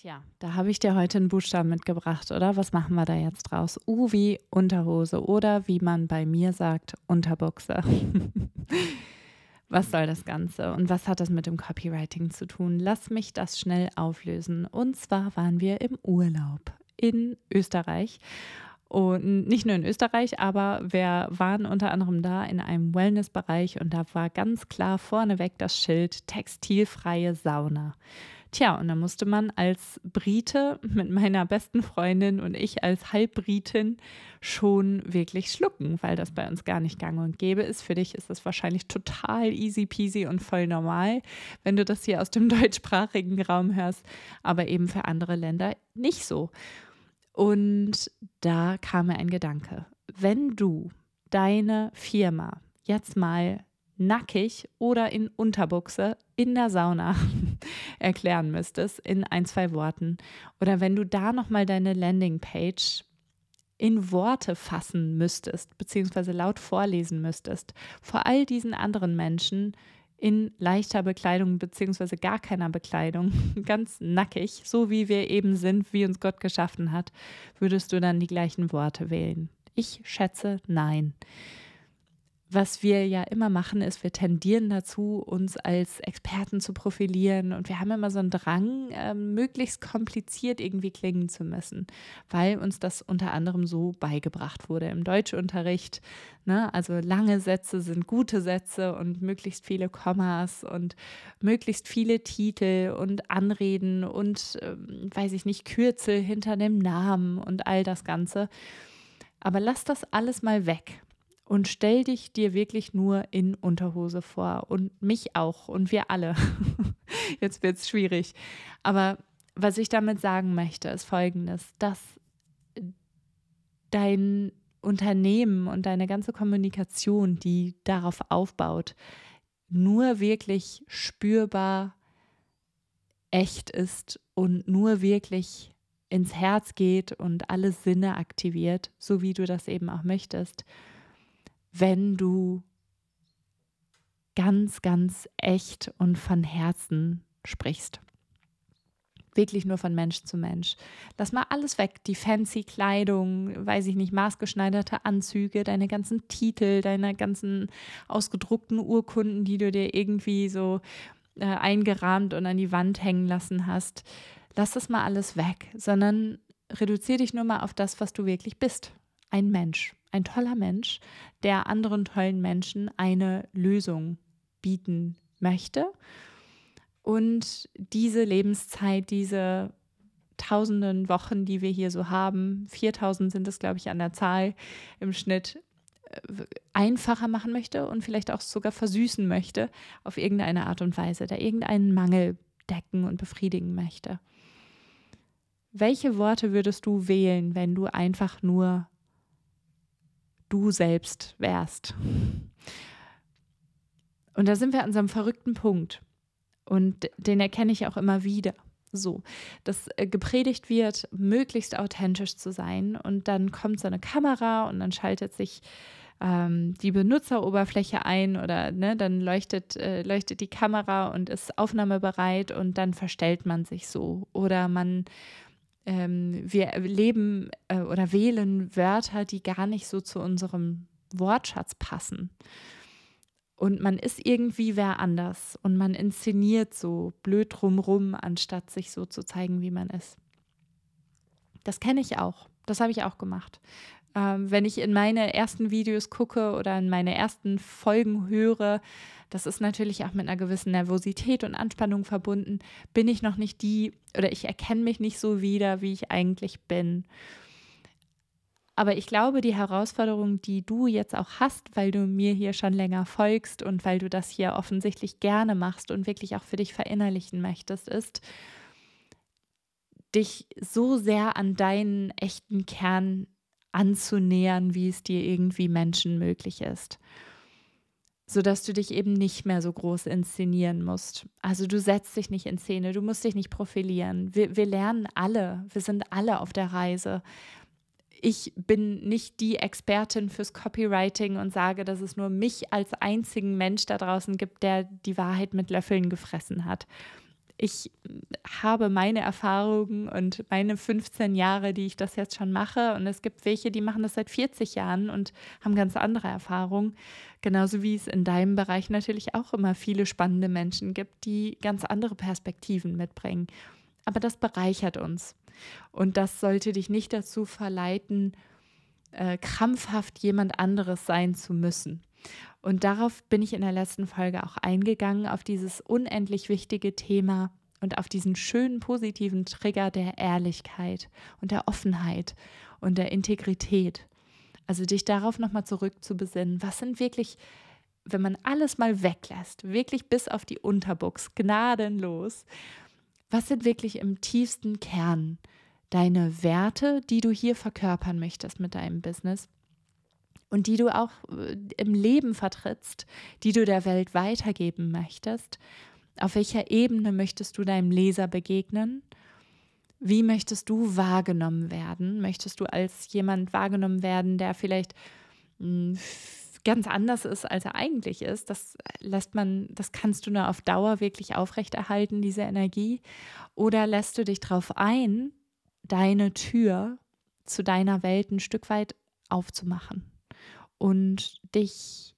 Tja, da habe ich dir heute einen Buchstaben mitgebracht, oder? Was machen wir da jetzt draus? U wie Unterhose oder wie man bei mir sagt, Unterbuchse. was soll das Ganze und was hat das mit dem Copywriting zu tun? Lass mich das schnell auflösen. Und zwar waren wir im Urlaub in Österreich. Und nicht nur in Österreich, aber wir waren unter anderem da in einem Wellnessbereich und da war ganz klar vorneweg das Schild textilfreie Sauna. Tja, und da musste man als Brite mit meiner besten Freundin und ich als Halbbritin schon wirklich schlucken, weil das bei uns gar nicht gang und gäbe ist. Für dich ist das wahrscheinlich total easy peasy und voll normal, wenn du das hier aus dem deutschsprachigen Raum hörst, aber eben für andere Länder nicht so. Und da kam mir ein Gedanke. Wenn du deine Firma jetzt mal nackig oder in Unterbuchse in der Sauna erklären müsstest in ein, zwei Worten. Oder wenn du da nochmal deine Landingpage in Worte fassen müsstest, beziehungsweise laut vorlesen müsstest, vor all diesen anderen Menschen in leichter Bekleidung, beziehungsweise gar keiner Bekleidung, ganz nackig, so wie wir eben sind, wie uns Gott geschaffen hat, würdest du dann die gleichen Worte wählen? Ich schätze nein was wir ja immer machen, ist, wir tendieren dazu, uns als Experten zu profilieren und wir haben immer so einen Drang, äh, möglichst kompliziert irgendwie klingen zu müssen, weil uns das unter anderem so beigebracht wurde im Deutschunterricht. Ne? Also lange Sätze sind gute Sätze und möglichst viele Kommas und möglichst viele Titel und Anreden und, äh, weiß ich nicht, Kürzel hinter dem Namen und all das Ganze. Aber lass das alles mal weg und stell dich dir wirklich nur in Unterhose vor und mich auch und wir alle. Jetzt wird es schwierig. Aber was ich damit sagen möchte, ist folgendes, dass dein Unternehmen und deine ganze Kommunikation, die darauf aufbaut, nur wirklich spürbar echt ist und nur wirklich ins Herz geht und alle Sinne aktiviert, so wie du das eben auch möchtest wenn du ganz, ganz echt und von Herzen sprichst. Wirklich nur von Mensch zu Mensch. Lass mal alles weg. Die fancy Kleidung, weiß ich nicht, maßgeschneiderte Anzüge, deine ganzen Titel, deine ganzen ausgedruckten Urkunden, die du dir irgendwie so äh, eingerahmt und an die Wand hängen lassen hast. Lass das mal alles weg, sondern reduziere dich nur mal auf das, was du wirklich bist. Ein Mensch ein toller Mensch, der anderen tollen Menschen eine Lösung bieten möchte. Und diese Lebenszeit, diese tausenden Wochen, die wir hier so haben, 4000 sind es, glaube ich, an der Zahl im Schnitt, äh, einfacher machen möchte und vielleicht auch sogar versüßen möchte auf irgendeine Art und Weise, da irgendeinen Mangel decken und befriedigen möchte. Welche Worte würdest du wählen, wenn du einfach nur du selbst wärst. Und da sind wir an so einem verrückten Punkt. Und den erkenne ich auch immer wieder. So, dass äh, gepredigt wird, möglichst authentisch zu sein. Und dann kommt so eine Kamera und dann schaltet sich ähm, die Benutzeroberfläche ein oder ne, dann leuchtet, äh, leuchtet die Kamera und ist aufnahmebereit und dann verstellt man sich so. Oder man ähm, wir leben äh, oder wählen Wörter, die gar nicht so zu unserem Wortschatz passen. Und man ist irgendwie wer anders und man inszeniert so blöd drumrum, anstatt sich so zu zeigen, wie man ist. Das kenne ich auch. Das habe ich auch gemacht. Ähm, wenn ich in meine ersten Videos gucke oder in meine ersten Folgen höre, das ist natürlich auch mit einer gewissen Nervosität und Anspannung verbunden, bin ich noch nicht die oder ich erkenne mich nicht so wieder, wie ich eigentlich bin. Aber ich glaube, die Herausforderung, die du jetzt auch hast, weil du mir hier schon länger folgst und weil du das hier offensichtlich gerne machst und wirklich auch für dich verinnerlichen möchtest, ist, dich so sehr an deinen echten Kern anzunähern, wie es dir irgendwie Menschen möglich ist sodass du dich eben nicht mehr so groß inszenieren musst. Also du setzt dich nicht in Szene, du musst dich nicht profilieren. Wir, wir lernen alle, wir sind alle auf der Reise. Ich bin nicht die Expertin fürs Copywriting und sage, dass es nur mich als einzigen Mensch da draußen gibt, der die Wahrheit mit Löffeln gefressen hat. Ich habe meine Erfahrungen und meine 15 Jahre, die ich das jetzt schon mache. Und es gibt welche, die machen das seit 40 Jahren und haben ganz andere Erfahrungen. Genauso wie es in deinem Bereich natürlich auch immer viele spannende Menschen gibt, die ganz andere Perspektiven mitbringen. Aber das bereichert uns. Und das sollte dich nicht dazu verleiten, äh, krampfhaft jemand anderes sein zu müssen. Und darauf bin ich in der letzten Folge auch eingegangen, auf dieses unendlich wichtige Thema und auf diesen schönen positiven Trigger der Ehrlichkeit und der Offenheit und der Integrität. Also dich darauf nochmal zurückzubesinnen, was sind wirklich, wenn man alles mal weglässt, wirklich bis auf die Unterbuchs, gnadenlos, was sind wirklich im tiefsten Kern deine Werte, die du hier verkörpern möchtest mit deinem Business? Und die du auch äh, im Leben vertrittst, die du der Welt weitergeben möchtest. Auf welcher Ebene möchtest du deinem Leser begegnen? Wie möchtest du wahrgenommen werden? Möchtest du als jemand wahrgenommen werden, der vielleicht hm, ganz anders ist, als er eigentlich ist? Das lässt man, das kannst du nur auf Dauer wirklich aufrechterhalten, diese Energie. Oder lässt du dich darauf ein, deine Tür zu deiner Welt ein Stück weit aufzumachen? Und dich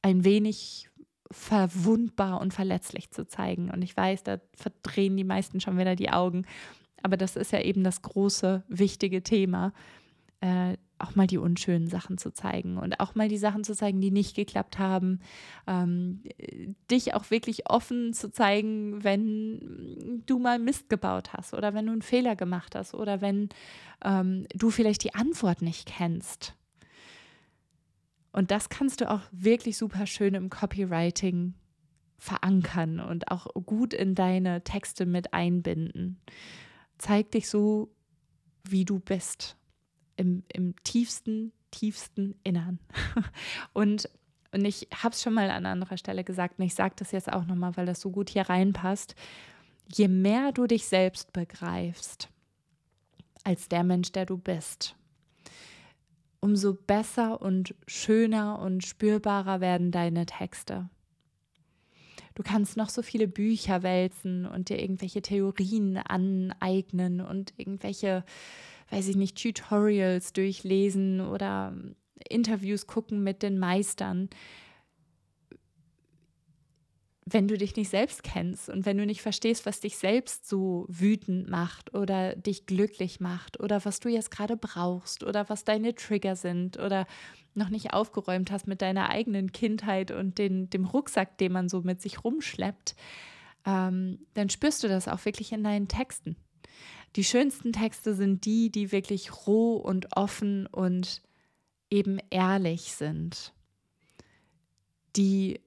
ein wenig verwundbar und verletzlich zu zeigen. Und ich weiß, da verdrehen die meisten schon wieder die Augen. Aber das ist ja eben das große, wichtige Thema, äh, auch mal die unschönen Sachen zu zeigen und auch mal die Sachen zu zeigen, die nicht geklappt haben. Ähm, dich auch wirklich offen zu zeigen, wenn du mal Mist gebaut hast oder wenn du einen Fehler gemacht hast oder wenn ähm, du vielleicht die Antwort nicht kennst. Und das kannst du auch wirklich super schön im Copywriting verankern und auch gut in deine Texte mit einbinden. Zeig dich so, wie du bist, im, im tiefsten, tiefsten Innern. und, und ich habe es schon mal an anderer Stelle gesagt und ich sage das jetzt auch nochmal, weil das so gut hier reinpasst. Je mehr du dich selbst begreifst als der Mensch, der du bist, umso besser und schöner und spürbarer werden deine Texte. Du kannst noch so viele Bücher wälzen und dir irgendwelche Theorien aneignen und irgendwelche, weiß ich nicht, Tutorials durchlesen oder Interviews gucken mit den Meistern wenn du dich nicht selbst kennst und wenn du nicht verstehst, was dich selbst so wütend macht oder dich glücklich macht oder was du jetzt gerade brauchst oder was deine Trigger sind oder noch nicht aufgeräumt hast mit deiner eigenen Kindheit und den, dem Rucksack, den man so mit sich rumschleppt, ähm, dann spürst du das auch wirklich in deinen Texten. Die schönsten Texte sind die, die wirklich roh und offen und eben ehrlich sind, die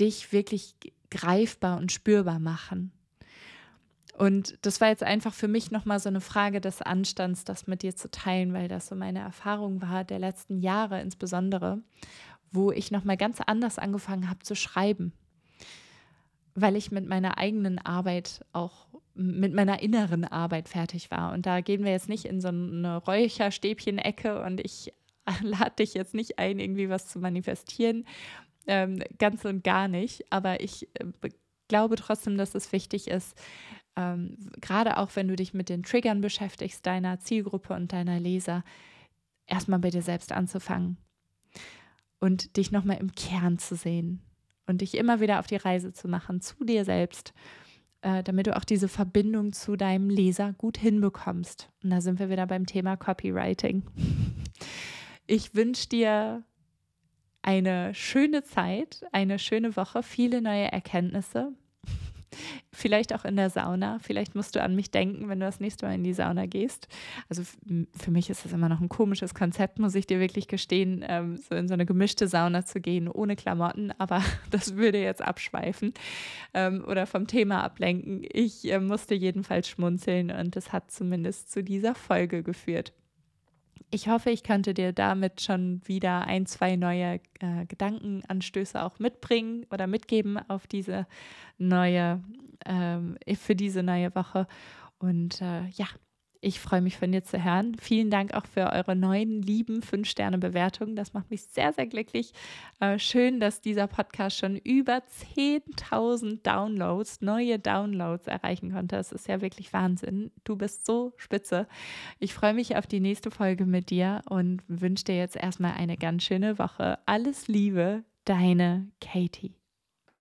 dich wirklich greifbar und spürbar machen. Und das war jetzt einfach für mich nochmal so eine Frage des Anstands, das mit dir zu teilen, weil das so meine Erfahrung war der letzten Jahre insbesondere, wo ich nochmal ganz anders angefangen habe zu schreiben, weil ich mit meiner eigenen Arbeit auch mit meiner inneren Arbeit fertig war. Und da gehen wir jetzt nicht in so eine Räucherstäbchen-Ecke und ich lade dich jetzt nicht ein, irgendwie was zu manifestieren, ähm, ganz und gar nicht. Aber ich äh, glaube trotzdem, dass es wichtig ist, ähm, gerade auch wenn du dich mit den Triggern beschäftigst, deiner Zielgruppe und deiner Leser, erstmal bei dir selbst anzufangen und dich nochmal im Kern zu sehen und dich immer wieder auf die Reise zu machen zu dir selbst, äh, damit du auch diese Verbindung zu deinem Leser gut hinbekommst. Und da sind wir wieder beim Thema Copywriting. Ich wünsche dir eine schöne Zeit, eine schöne Woche, viele neue Erkenntnisse. Vielleicht auch in der Sauna. Vielleicht musst du an mich denken, wenn du das nächste Mal in die Sauna gehst. Also für mich ist das immer noch ein komisches Konzept, muss ich dir wirklich gestehen, ähm, so in so eine gemischte Sauna zu gehen, ohne Klamotten. Aber das würde jetzt abschweifen ähm, oder vom Thema ablenken. Ich äh, musste jedenfalls schmunzeln und das hat zumindest zu dieser Folge geführt. Ich hoffe, ich könnte dir damit schon wieder ein, zwei neue äh, Gedankenanstöße auch mitbringen oder mitgeben auf diese neue, ähm, für diese neue Woche. Und äh, ja, Ich freue mich von dir zu hören. Vielen Dank auch für eure neuen lieben 5-Sterne-Bewertungen. Das macht mich sehr, sehr glücklich. Äh, schön, dass dieser Podcast schon über 10.000 Downloads, neue Downloads erreichen konnte. Das ist ja wirklich Wahnsinn. Du bist so spitze. Ich freue mich auf die nächste Folge mit dir und wünsche dir jetzt erstmal eine ganz schöne Woche. Alles Liebe, deine Katie.